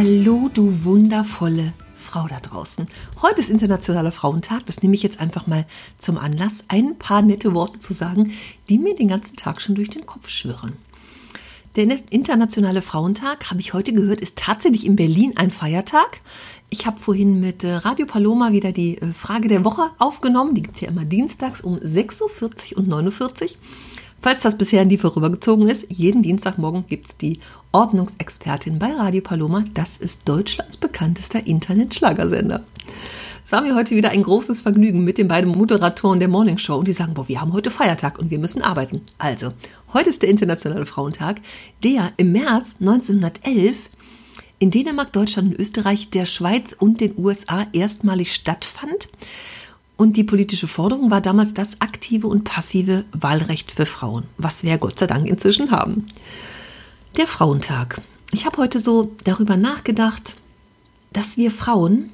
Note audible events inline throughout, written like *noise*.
Hallo, du wundervolle Frau da draußen. Heute ist Internationaler Frauentag. Das nehme ich jetzt einfach mal zum Anlass, ein paar nette Worte zu sagen, die mir den ganzen Tag schon durch den Kopf schwirren. Der Internationale Frauentag, habe ich heute gehört, ist tatsächlich in Berlin ein Feiertag. Ich habe vorhin mit äh, Radio Paloma wieder die äh, Frage der Woche aufgenommen. Die gibt es ja immer dienstags um 6.40 Uhr und 49 Uhr. Falls das bisher an die vorübergezogen ist, jeden Dienstagmorgen gibt es die Ordnungsexpertin bei Radio Paloma. Das ist Deutschlands bekanntester Internet-Schlagersender. Es war mir heute wieder ein großes Vergnügen mit den beiden Moderatoren der Morning Show und die sagen, boah, wir haben heute Feiertag und wir müssen arbeiten. Also, heute ist der Internationale Frauentag, der im März 1911 in Dänemark, Deutschland und Österreich, der Schweiz und den USA erstmalig stattfand. Und die politische Forderung war damals das aktive und passive Wahlrecht für Frauen, was wir Gott sei Dank inzwischen haben. Der Frauentag. Ich habe heute so darüber nachgedacht, dass wir Frauen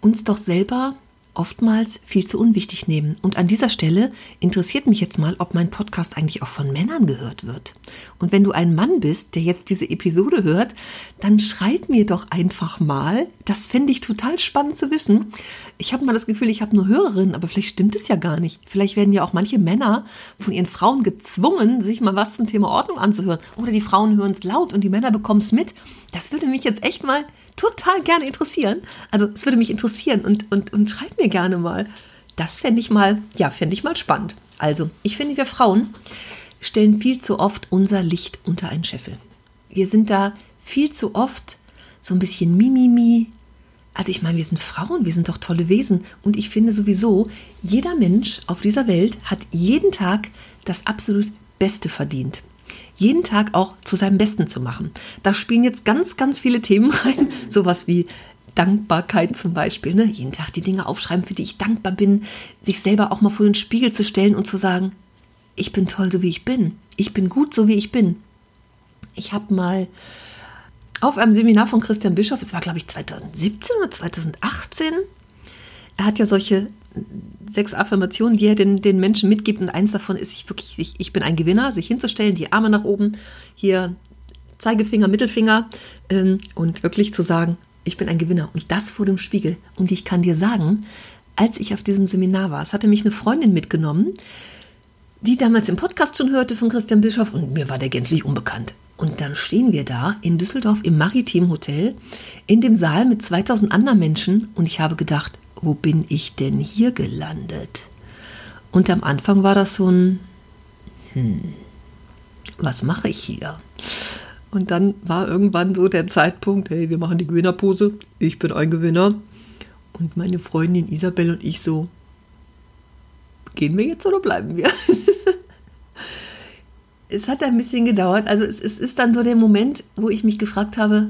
uns doch selber oftmals viel zu unwichtig nehmen. Und an dieser Stelle interessiert mich jetzt mal, ob mein Podcast eigentlich auch von Männern gehört wird. Und wenn du ein Mann bist, der jetzt diese Episode hört, dann schreib mir doch einfach mal. Das fände ich total spannend zu wissen. Ich habe mal das Gefühl, ich habe nur Hörerinnen, aber vielleicht stimmt es ja gar nicht. Vielleicht werden ja auch manche Männer von ihren Frauen gezwungen, sich mal was zum Thema Ordnung anzuhören. Oder die Frauen hören es laut und die Männer bekommen es mit. Das würde mich jetzt echt mal total gerne interessieren. Also es würde mich interessieren und, und, und schreib mir gerne mal. Das fände ich mal, ja, fände ich mal spannend. Also, ich finde, wir Frauen stellen viel zu oft unser Licht unter einen Scheffel. Wir sind da viel zu oft so ein bisschen Mimimi. Also ich meine, wir sind Frauen, wir sind doch tolle Wesen. Und ich finde sowieso, jeder Mensch auf dieser Welt hat jeden Tag das absolut Beste verdient jeden Tag auch zu seinem Besten zu machen. Da spielen jetzt ganz, ganz viele Themen rein, *laughs* sowas wie Dankbarkeit zum Beispiel, ne? jeden Tag die Dinge aufschreiben, für die ich dankbar bin, sich selber auch mal vor den Spiegel zu stellen und zu sagen, ich bin toll, so wie ich bin, ich bin gut, so wie ich bin. Ich habe mal auf einem Seminar von Christian Bischoff, es war glaube ich 2017 oder 2018, er hat ja solche sechs Affirmationen, die er den, den Menschen mitgibt. Und eins davon ist, ich wirklich, ich, ich bin ein Gewinner, sich hinzustellen, die Arme nach oben, hier Zeigefinger, Mittelfinger ähm, und wirklich zu sagen, ich bin ein Gewinner. Und das vor dem Spiegel. Und ich kann dir sagen, als ich auf diesem Seminar war, es hatte mich eine Freundin mitgenommen, die damals im Podcast schon hörte von Christian Bischoff und mir war der gänzlich unbekannt. Und dann stehen wir da in Düsseldorf im Maritim Hotel in dem Saal mit 2000 anderen Menschen und ich habe gedacht, wo bin ich denn hier gelandet? Und am Anfang war das so ein, hm, was mache ich hier? Und dann war irgendwann so der Zeitpunkt, hey, wir machen die Gewinnerpose, ich bin ein Gewinner. Und meine Freundin Isabel und ich so, gehen wir jetzt oder bleiben wir? *laughs* es hat ein bisschen gedauert. Also es, es, ist dann so der Moment, wo ich mich gefragt habe,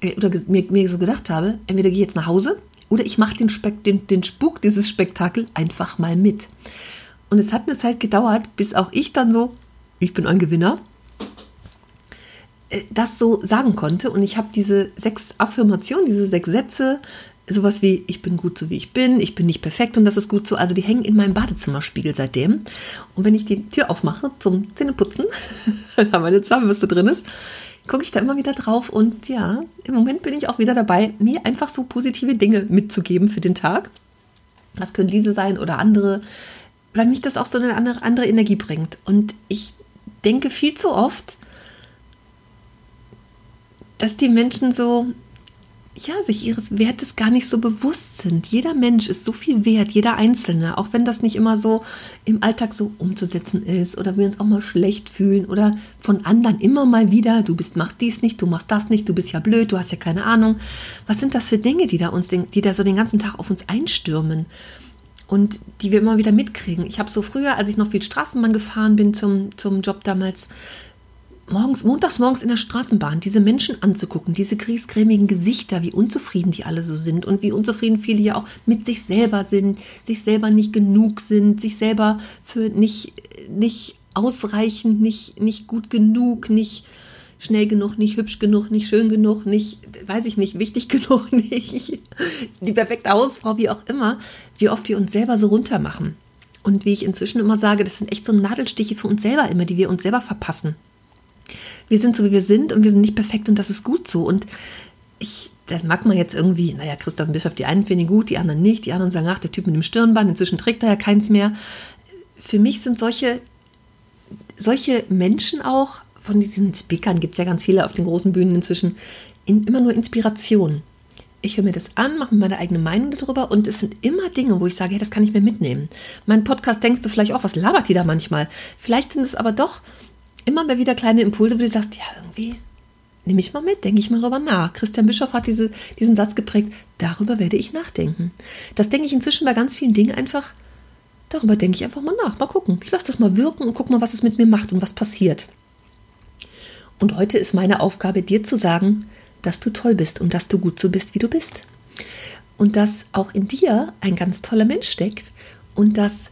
äh, oder mir, mir so gedacht habe, entweder gehe ich jetzt nach Hause oder ich mache den, den, den Spuk dieses Spektakel einfach mal mit. Und es hat eine Zeit gedauert, bis auch ich dann so, ich bin ein Gewinner, äh, das so sagen konnte. Und ich habe diese sechs Affirmationen, diese sechs Sätze, sowas wie, ich bin gut so wie ich bin, ich bin nicht perfekt und das ist gut so. Also die hängen in meinem Badezimmerspiegel seitdem. Und wenn ich die Tür aufmache zum Zähneputzen, *laughs* da meine Zahnbürste drin ist, gucke ich da immer wieder drauf und ja, im Moment bin ich auch wieder dabei, mir einfach so positive Dinge mitzugeben für den Tag. Das können diese sein oder andere, weil mich das auch so eine andere, andere Energie bringt. Und ich denke viel zu oft, dass die Menschen so ja, sich ihres Wertes gar nicht so bewusst sind. Jeder Mensch ist so viel wert, jeder Einzelne, auch wenn das nicht immer so im Alltag so umzusetzen ist oder wir uns auch mal schlecht fühlen oder von anderen immer mal wieder, du bist, machst dies nicht, du machst das nicht, du bist ja blöd, du hast ja keine Ahnung. Was sind das für Dinge, die da uns, die da so den ganzen Tag auf uns einstürmen? Und die wir immer wieder mitkriegen. Ich habe so früher, als ich noch viel Straßenbahn gefahren bin zum, zum Job damals, morgens, montags morgens in der Straßenbahn, diese Menschen anzugucken, diese griesgrämigen Gesichter, wie unzufrieden die alle so sind und wie unzufrieden viele ja auch mit sich selber sind, sich selber nicht genug sind, sich selber für nicht, nicht ausreichend, nicht, nicht gut genug, nicht schnell genug, nicht hübsch genug, nicht schön genug, nicht, weiß ich nicht, wichtig *laughs* genug, nicht die perfekte Hausfrau, wie auch immer, wie oft wir uns selber so runtermachen. Und wie ich inzwischen immer sage, das sind echt so Nadelstiche für uns selber immer, die wir uns selber verpassen. Wir sind so, wie wir sind und wir sind nicht perfekt und das ist gut so. Und ich, das mag man jetzt irgendwie, naja, Christoph Bischof, die einen finden ihn gut, die anderen nicht, die anderen sagen, ach, der Typ mit dem Stirnband, inzwischen trägt er ja keins mehr. Für mich sind solche, solche Menschen auch, von diesen Speakern gibt es ja ganz viele auf den großen Bühnen inzwischen, in, immer nur Inspiration. Ich höre mir das an, mache mir meine eigene Meinung darüber und es sind immer Dinge, wo ich sage, hey, das kann ich mir mitnehmen. Mein Podcast denkst du vielleicht auch, was labert die da manchmal? Vielleicht sind es aber doch immer mal wieder kleine Impulse, wo du sagst, ja, irgendwie nehme ich mal mit, denke ich mal drüber nach. Christian Bischof hat diese, diesen Satz geprägt, darüber werde ich nachdenken. Das denke ich inzwischen bei ganz vielen Dingen einfach, darüber denke ich einfach mal nach. Mal gucken. Ich lasse das mal wirken und guck mal, was es mit mir macht und was passiert. Und heute ist meine Aufgabe, dir zu sagen, dass du toll bist und dass du gut so bist, wie du bist. Und dass auch in dir ein ganz toller Mensch steckt und dass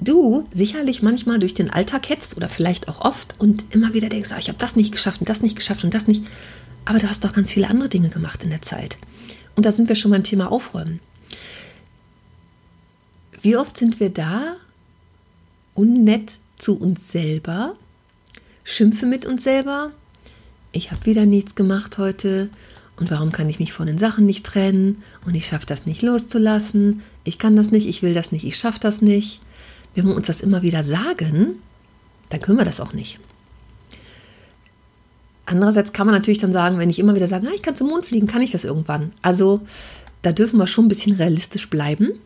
du sicherlich manchmal durch den Alltag hetzt oder vielleicht auch oft und immer wieder denkst, ah, ich habe das nicht geschafft und das nicht geschafft und das nicht. Aber du hast doch ganz viele andere Dinge gemacht in der Zeit. Und da sind wir schon beim Thema Aufräumen. Wie oft sind wir da unnett zu uns selber schimpfe mit uns selber. Ich habe wieder nichts gemacht heute und warum kann ich mich von den Sachen nicht trennen und ich schaffe das nicht loszulassen. Ich kann das nicht, ich will das nicht, ich schaffe das nicht. Wenn wir uns das immer wieder sagen, dann können wir das auch nicht. Andererseits kann man natürlich dann sagen, wenn ich immer wieder sage, ah, ich kann zum Mond fliegen, kann ich das irgendwann. Also da dürfen wir schon ein bisschen realistisch bleiben.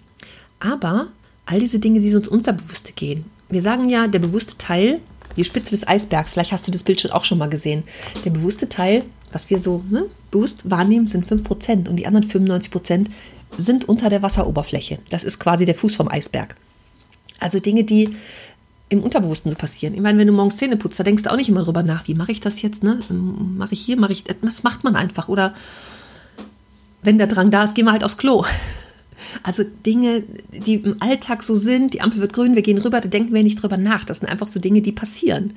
Aber all diese Dinge, die uns unterbewusste gehen. Wir sagen ja, der bewusste Teil die Spitze des Eisbergs, vielleicht hast du das Bild schon auch schon mal gesehen. Der bewusste Teil, was wir so ne, bewusst wahrnehmen, sind 5% und die anderen 95% sind unter der Wasseroberfläche. Das ist quasi der Fuß vom Eisberg. Also Dinge, die im Unterbewussten so passieren. Ich meine, wenn du morgens Zähne putzt, da denkst du auch nicht immer drüber nach, wie mache ich das jetzt, ne? Mache ich hier, mache ich, das macht man einfach. Oder wenn der Drang da ist, geh mal halt aufs Klo. *laughs* Also Dinge, die im Alltag so sind, die Ampel wird grün, wir gehen rüber, da denken wir nicht drüber nach. Das sind einfach so Dinge, die passieren.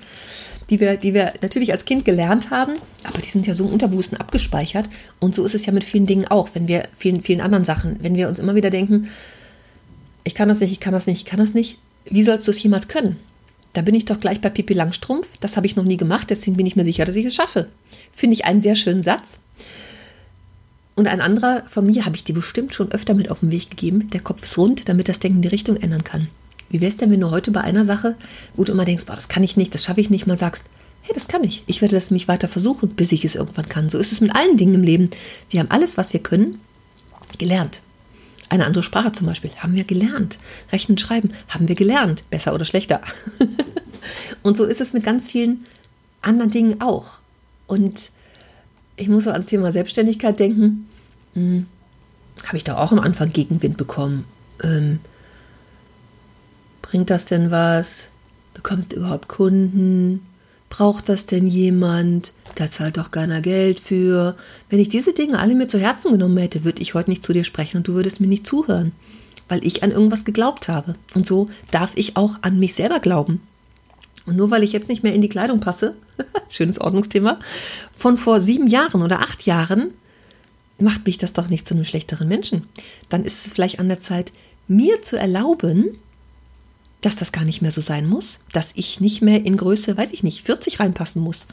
Die wir, die wir natürlich als Kind gelernt haben, aber die sind ja so im Unterbewussten abgespeichert. Und so ist es ja mit vielen Dingen auch, wenn wir, vielen, vielen anderen Sachen, wenn wir uns immer wieder denken, ich kann das nicht, ich kann das nicht, ich kann das nicht. Wie sollst du es jemals können? Da bin ich doch gleich bei Pippi Langstrumpf. Das habe ich noch nie gemacht, deswegen bin ich mir sicher, dass ich es schaffe. Finde ich einen sehr schönen Satz. Und ein anderer von mir habe ich dir bestimmt schon öfter mit auf den Weg gegeben. Der Kopf ist rund, damit das Denken die Richtung ändern kann. Wie wäre es denn, wenn du heute bei einer Sache, wo du immer denkst, boah, das kann ich nicht, das schaffe ich nicht, mal sagst, hey, das kann ich. Ich werde das mich weiter versuchen, bis ich es irgendwann kann. So ist es mit allen Dingen im Leben. Wir haben alles, was wir können, gelernt. Eine andere Sprache zum Beispiel haben wir gelernt. Rechnen, schreiben haben wir gelernt. Besser oder schlechter. *laughs* und so ist es mit ganz vielen anderen Dingen auch. Und ich muss so ans Thema Selbstständigkeit denken. Hm, Habe ich da auch am Anfang Gegenwind bekommen. Ähm, bringt das denn was? Bekommst du überhaupt Kunden? Braucht das denn jemand? Da zahlt doch keiner Geld für. Wenn ich diese Dinge alle mir zu Herzen genommen hätte, würde ich heute nicht zu dir sprechen und du würdest mir nicht zuhören, weil ich an irgendwas geglaubt habe. Und so darf ich auch an mich selber glauben. Und nur weil ich jetzt nicht mehr in die Kleidung passe, *laughs* schönes Ordnungsthema, von vor sieben Jahren oder acht Jahren, macht mich das doch nicht zu einem schlechteren Menschen. Dann ist es vielleicht an der Zeit, mir zu erlauben, dass das gar nicht mehr so sein muss, dass ich nicht mehr in Größe, weiß ich nicht, 40 reinpassen muss.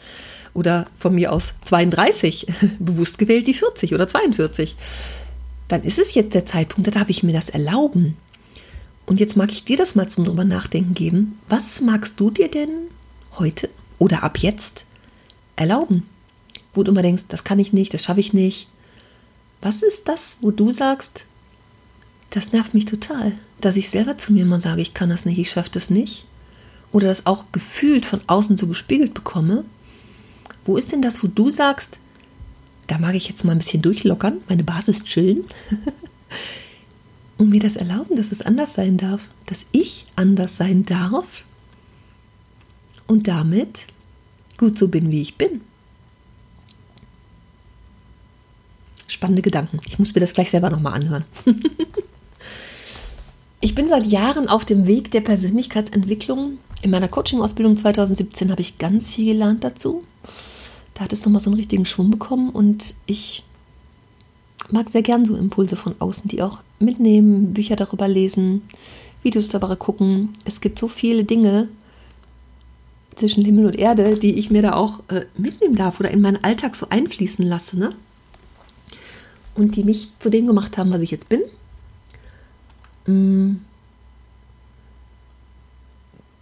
Oder von mir aus 32, *laughs* bewusst gewählt die 40 oder 42. Dann ist es jetzt der Zeitpunkt, da darf ich mir das erlauben. Und jetzt mag ich dir das mal zum drüber nachdenken geben. Was magst du dir denn heute oder ab jetzt erlauben? Wo du immer denkst, das kann ich nicht, das schaffe ich nicht. Was ist das, wo du sagst, das nervt mich total, dass ich selber zu mir mal sage, ich kann das nicht, ich schaffe das nicht? Oder das auch gefühlt von außen so gespiegelt bekomme? Wo ist denn das, wo du sagst, da mag ich jetzt mal ein bisschen durchlockern, meine Basis chillen? und *laughs* mir das erlauben, dass es anders sein darf, dass ich anders sein darf und damit gut so bin, wie ich bin. Spannende Gedanken. Ich muss mir das gleich selber nochmal anhören. *laughs* ich bin seit Jahren auf dem Weg der Persönlichkeitsentwicklung. In meiner Coaching-Ausbildung 2017 habe ich ganz viel gelernt dazu. Da hat es nochmal so einen richtigen Schwung bekommen und ich mag sehr gern so Impulse von außen, die auch mitnehmen, Bücher darüber lesen, Videos darüber gucken. Es gibt so viele Dinge zwischen Himmel und Erde, die ich mir da auch äh, mitnehmen darf oder in meinen Alltag so einfließen lasse. Ne? Und die mich zu dem gemacht haben, was ich jetzt bin. Mm.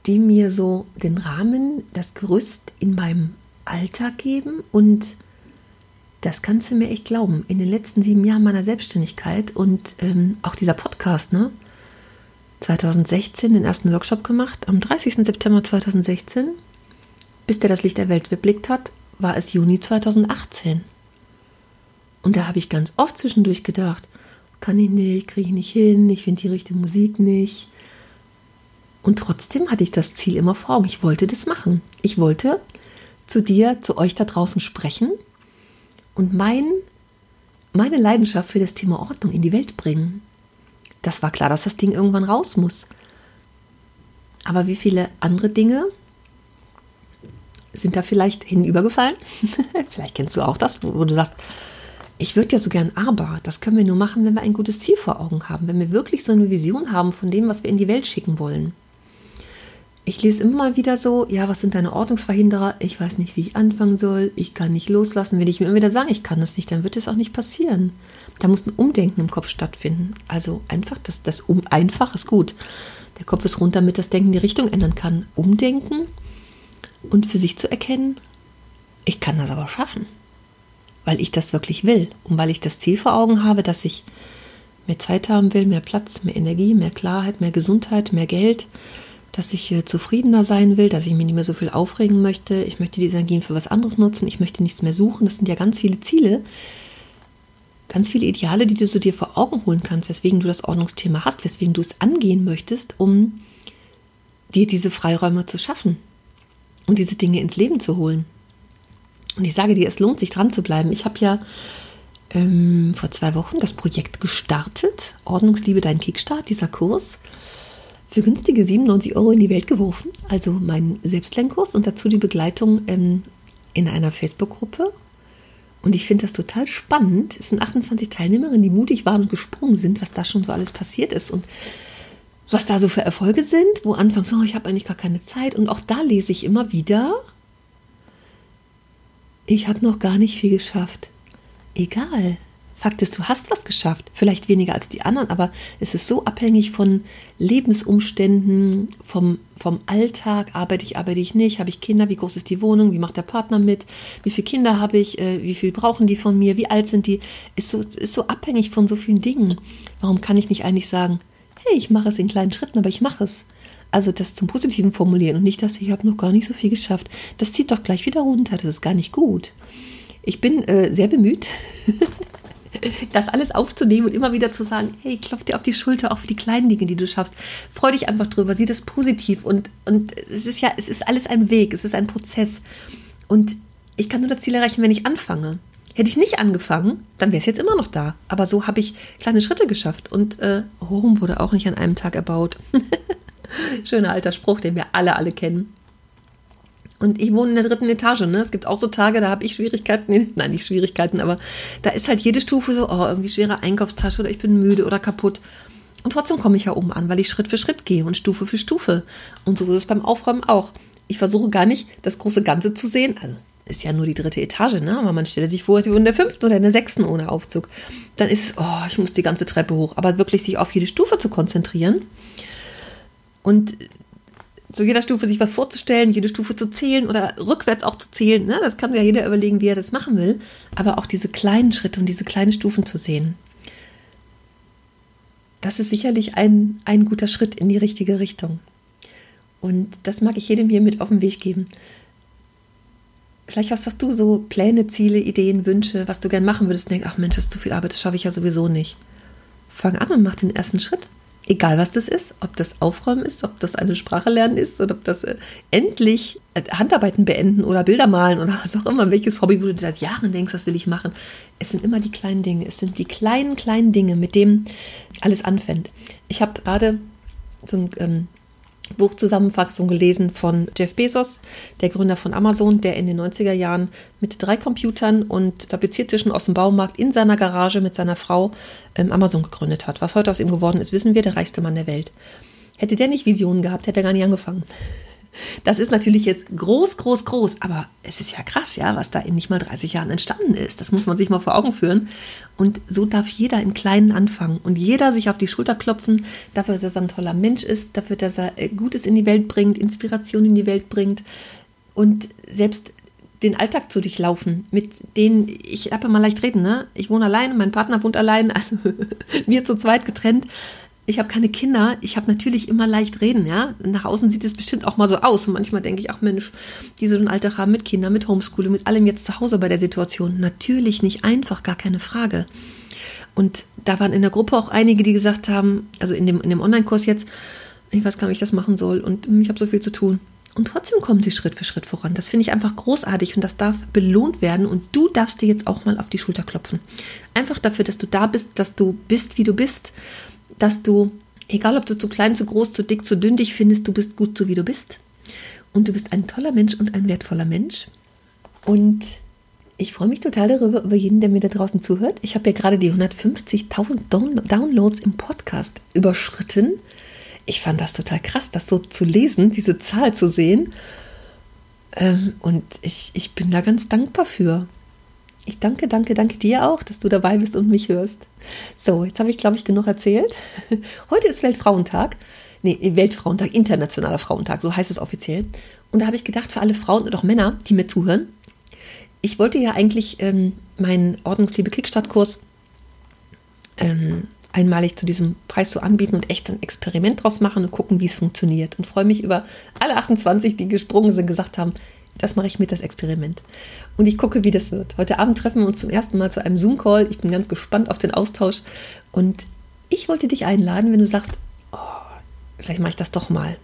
Die mir so den Rahmen, das Gerüst in meinem Alltag geben und das kannst du mir echt glauben. In den letzten sieben Jahren meiner Selbstständigkeit und ähm, auch dieser Podcast, ne? 2016 den ersten Workshop gemacht, am 30. September 2016. Bis der das Licht der Welt beblickt hat, war es Juni 2018. Und da habe ich ganz oft zwischendurch gedacht, kann ich nicht, kriege ich nicht hin, ich finde die richtige Musik nicht. Und trotzdem hatte ich das Ziel immer vor Augen. Ich wollte das machen. Ich wollte zu dir, zu euch da draußen sprechen und mein, meine Leidenschaft für das Thema Ordnung in die Welt bringen. Das war klar, dass das Ding irgendwann raus muss. Aber wie viele andere Dinge sind da vielleicht hinübergefallen? *laughs* vielleicht kennst du auch das, wo, wo du sagst, ich würde ja so gern, aber das können wir nur machen, wenn wir ein gutes Ziel vor Augen haben, wenn wir wirklich so eine Vision haben von dem, was wir in die Welt schicken wollen ich lese immer mal wieder so, ja, was sind deine Ordnungsverhinderer? Ich weiß nicht, wie ich anfangen soll. Ich kann nicht loslassen. Wenn ich mir immer wieder sage, ich kann das nicht, dann wird es auch nicht passieren. Da muss ein Umdenken im Kopf stattfinden. Also einfach, das, das um, einfach ist gut. Der Kopf ist rund, damit das Denken die Richtung ändern kann. Umdenken und für sich zu erkennen, ich kann das aber schaffen. Weil ich das wirklich will und weil ich das Ziel vor Augen habe, dass ich mehr Zeit haben will, mehr Platz, mehr Energie, mehr Klarheit, mehr Gesundheit, mehr Geld dass ich äh, zufriedener sein will, dass ich mich nicht mehr so viel aufregen möchte. Ich möchte diese Energien für was anderes nutzen. Ich möchte nichts mehr suchen. Das sind ja ganz viele Ziele, ganz viele Ideale, die du so dir vor Augen holen kannst, weswegen du das Ordnungsthema hast, weswegen du es angehen möchtest, um dir diese Freiräume zu schaffen und diese Dinge ins Leben zu holen. Und ich sage dir, es lohnt sich dran zu bleiben. Ich habe ja ähm, vor zwei Wochen das Projekt gestartet, Ordnungsliebe, dein Kickstart, dieser Kurs für günstige 97 Euro in die Welt geworfen. Also mein Selbstlernkurs und dazu die Begleitung ähm, in einer Facebook-Gruppe. Und ich finde das total spannend. Es sind 28 Teilnehmerinnen, die mutig waren und gesprungen sind, was da schon so alles passiert ist und was da so für Erfolge sind, wo anfangs, oh, ich habe eigentlich gar keine Zeit. Und auch da lese ich immer wieder, ich habe noch gar nicht viel geschafft. Egal, Fakt ist, du hast was geschafft. Vielleicht weniger als die anderen, aber es ist so abhängig von Lebensumständen, vom, vom Alltag. Arbeite ich, arbeite ich nicht? Habe ich Kinder? Wie groß ist die Wohnung? Wie macht der Partner mit? Wie viele Kinder habe ich? Äh, wie viel brauchen die von mir? Wie alt sind die? Ist so, ist so abhängig von so vielen Dingen. Warum kann ich nicht eigentlich sagen, hey, ich mache es in kleinen Schritten, aber ich mache es? Also das zum Positiven formulieren und nicht, dass ich habe noch gar nicht so viel geschafft. Das zieht doch gleich wieder runter. Das ist gar nicht gut. Ich bin äh, sehr bemüht, *laughs* das alles aufzunehmen und immer wieder zu sagen, hey, klopf dir auf die Schulter, auch für die kleinen Dinge, die du schaffst. Freu dich einfach drüber, sieh das positiv und, und es ist ja, es ist alles ein Weg, es ist ein Prozess. Und ich kann nur das Ziel erreichen, wenn ich anfange. Hätte ich nicht angefangen, dann wäre es jetzt immer noch da. Aber so habe ich kleine Schritte geschafft. Und äh, Rom wurde auch nicht an einem Tag erbaut. *laughs* *laughs* Schöner alter Spruch, den wir alle, alle kennen. Und ich wohne in der dritten Etage, ne? Es gibt auch so Tage, da habe ich Schwierigkeiten, *laughs* nein, nicht Schwierigkeiten, aber da ist halt jede Stufe so, oh, irgendwie schwere Einkaufstasche oder ich bin müde oder kaputt. Und trotzdem komme ich ja oben an, weil ich Schritt für Schritt gehe und Stufe für Stufe. Und so ist es beim Aufräumen auch. Ich versuche gar nicht, das große Ganze zu sehen. Also, ist ja nur die dritte Etage, ne? Aber man stelle sich vor, die wohnen in der fünften oder in der sechsten ohne Aufzug. Dann ist es, oh, ich muss die ganze Treppe hoch. Aber wirklich sich auf jede Stufe zu konzentrieren und zu jeder Stufe sich was vorzustellen, jede Stufe zu zählen oder rückwärts auch zu zählen. Ne? Das kann ja jeder überlegen, wie er das machen will. Aber auch diese kleinen Schritte und diese kleinen Stufen zu sehen. Das ist sicherlich ein, ein guter Schritt in die richtige Richtung. Und das mag ich jedem hier mit auf den Weg geben. Vielleicht hast du so Pläne, Ziele, Ideen, Wünsche, was du gern machen würdest denkst, ach Mensch, das ist zu viel Arbeit, das schaffe ich ja sowieso nicht. Fang an und mach den ersten Schritt Egal was das ist, ob das Aufräumen ist, ob das eine Sprache lernen ist oder ob das äh, endlich äh, Handarbeiten beenden oder Bilder malen oder *laughs* was auch immer, welches Hobby, wo du seit Jahren denkst, das will ich machen. Es sind immer die kleinen Dinge. Es sind die kleinen, kleinen Dinge, mit denen alles anfängt. Ich habe gerade so ein ähm, Buchzusammenfassung gelesen von Jeff Bezos, der Gründer von Amazon, der in den 90er Jahren mit drei Computern und Tapeziertischen aus dem Baumarkt in seiner Garage mit seiner Frau ähm, Amazon gegründet hat. Was heute aus ihm geworden ist, wissen wir, der reichste Mann der Welt. Hätte der nicht Visionen gehabt, hätte er gar nicht angefangen. Das ist natürlich jetzt groß, groß, groß, aber es ist ja krass, ja, was da in nicht mal 30 Jahren entstanden ist. Das muss man sich mal vor Augen führen. Und so darf jeder im Kleinen anfangen und jeder sich auf die Schulter klopfen, dafür, dass er ein toller Mensch ist, dafür, dass er äh, Gutes in die Welt bringt, Inspiration in die Welt bringt und selbst den Alltag zu durchlaufen, mit denen ich habe mal leicht reden, ne? Ich wohne allein, mein Partner wohnt allein, *laughs* also wir zu zweit getrennt ich habe keine Kinder, ich habe natürlich immer leicht reden, ja. Nach außen sieht es bestimmt auch mal so aus. Und manchmal denke ich, ach Mensch, die so einen Alltag haben mit Kindern, mit Homeschooling, mit allem jetzt zu Hause bei der Situation. Natürlich nicht einfach, gar keine Frage. Und da waren in der Gruppe auch einige, die gesagt haben, also in dem, in dem Online-Kurs jetzt, ich weiß gar nicht, wie ich das machen soll und ich habe so viel zu tun. Und trotzdem kommen sie Schritt für Schritt voran. Das finde ich einfach großartig und das darf belohnt werden. Und du darfst dir jetzt auch mal auf die Schulter klopfen. Einfach dafür, dass du da bist, dass du bist, wie du bist dass du, egal ob du zu klein, zu groß, zu dick, zu dünn dich findest, du bist gut so wie du bist. Und du bist ein toller Mensch und ein wertvoller Mensch. Und ich freue mich total darüber, über jeden, der mir da draußen zuhört. Ich habe ja gerade die 150.000 Downloads im Podcast überschritten. Ich fand das total krass, das so zu lesen, diese Zahl zu sehen. Ähm, und ich, ich bin da ganz dankbar für. Ich danke, danke, danke dir auch, dass du dabei bist und mich hörst. So, jetzt habe ich, glaube ich, genug erzählt. *laughs* Heute ist Weltfrauentag. Nee, Weltfrauentag, Internationaler Frauentag, so heißt es offiziell. Und da habe ich gedacht, für alle Frauen und auch Männer, die mir zuhören, ich wollte ja eigentlich ähm, meinen Ordnungsliebe Kickstart-Kurs ähm, einmalig zu diesem Preis so anbieten und echt so ein Experiment draus machen und gucken, wie es funktioniert. Und freue mich über alle 28, die gesprungen sind, gesagt haben, das mache ich mit, das Experiment. Und ich gucke, wie das wird. Heute Abend treffen wir uns zum ersten Mal zu einem Zoom-Call. Ich bin ganz gespannt auf den Austausch. Und ich wollte dich einladen, wenn du sagst, oh, vielleicht mache ich das doch mal.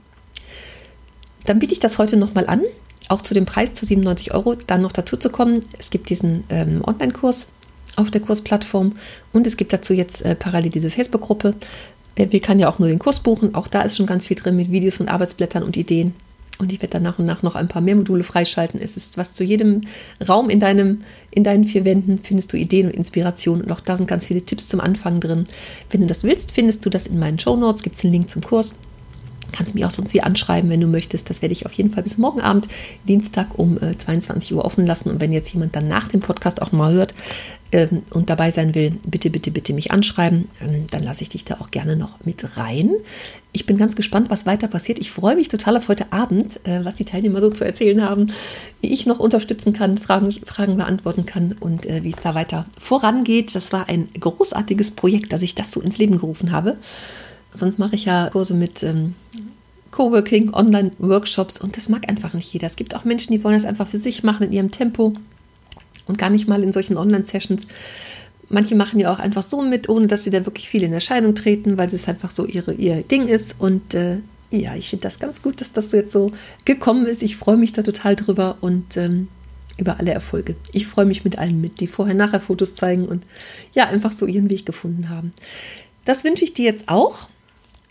Dann biete ich das heute nochmal an, auch zu dem Preis zu 97 Euro, dann noch dazu zu kommen. Es gibt diesen ähm, Online-Kurs auf der Kursplattform und es gibt dazu jetzt äh, parallel diese Facebook-Gruppe. Wer will, kann ja auch nur den Kurs buchen. Auch da ist schon ganz viel drin mit Videos und Arbeitsblättern und Ideen. Und ich werde dann nach und nach noch ein paar mehr Module freischalten. Es ist was zu jedem Raum in, deinem, in deinen vier Wänden findest du Ideen und Inspirationen. Und auch da sind ganz viele Tipps zum Anfang drin. Wenn du das willst, findest du das in meinen Show Notes. Gibt es einen Link zum Kurs. Kannst mich auch sonst wie anschreiben, wenn du möchtest. Das werde ich auf jeden Fall bis morgen Abend, Dienstag um äh, 22 Uhr offen lassen. Und wenn jetzt jemand dann nach dem Podcast auch mal hört, ähm, und dabei sein will, bitte, bitte, bitte mich anschreiben. Ähm, dann lasse ich dich da auch gerne noch mit rein. Ich bin ganz gespannt, was weiter passiert. Ich freue mich total auf heute Abend, äh, was die Teilnehmer so zu erzählen haben, wie ich noch unterstützen kann, Fragen, Fragen beantworten kann und äh, wie es da weiter vorangeht. Das war ein großartiges Projekt, dass ich das so ins Leben gerufen habe. Sonst mache ich ja Kurse mit ähm, Coworking, Online-Workshops und das mag einfach nicht jeder. Es gibt auch Menschen, die wollen das einfach für sich machen in ihrem Tempo und gar nicht mal in solchen Online-Sessions. Manche machen ja auch einfach so mit, ohne dass sie da wirklich viel in Erscheinung treten, weil es einfach so ihre, ihr Ding ist. Und äh, ja, ich finde das ganz gut, dass das jetzt so gekommen ist. Ich freue mich da total drüber und ähm, über alle Erfolge. Ich freue mich mit allen mit, die vorher-nachher Fotos zeigen und ja, einfach so ihren Weg gefunden haben. Das wünsche ich dir jetzt auch.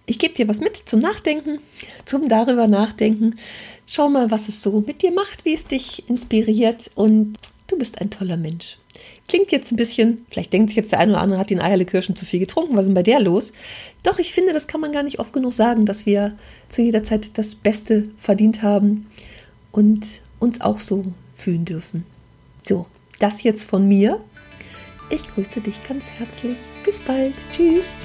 Ich gebe dir was mit zum Nachdenken, zum darüber nachdenken. Schau mal, was es so mit dir macht, wie es dich inspiriert und du bist ein toller Mensch. Klingt jetzt ein bisschen, vielleicht denkt sich jetzt der eine oder andere, hat den Eierlikirschen zu viel getrunken, was ist denn bei der los? Doch, ich finde, das kann man gar nicht oft genug sagen, dass wir zu jeder Zeit das Beste verdient haben und uns auch so fühlen dürfen. So, das jetzt von mir. Ich grüße dich ganz herzlich. Bis bald. Tschüss.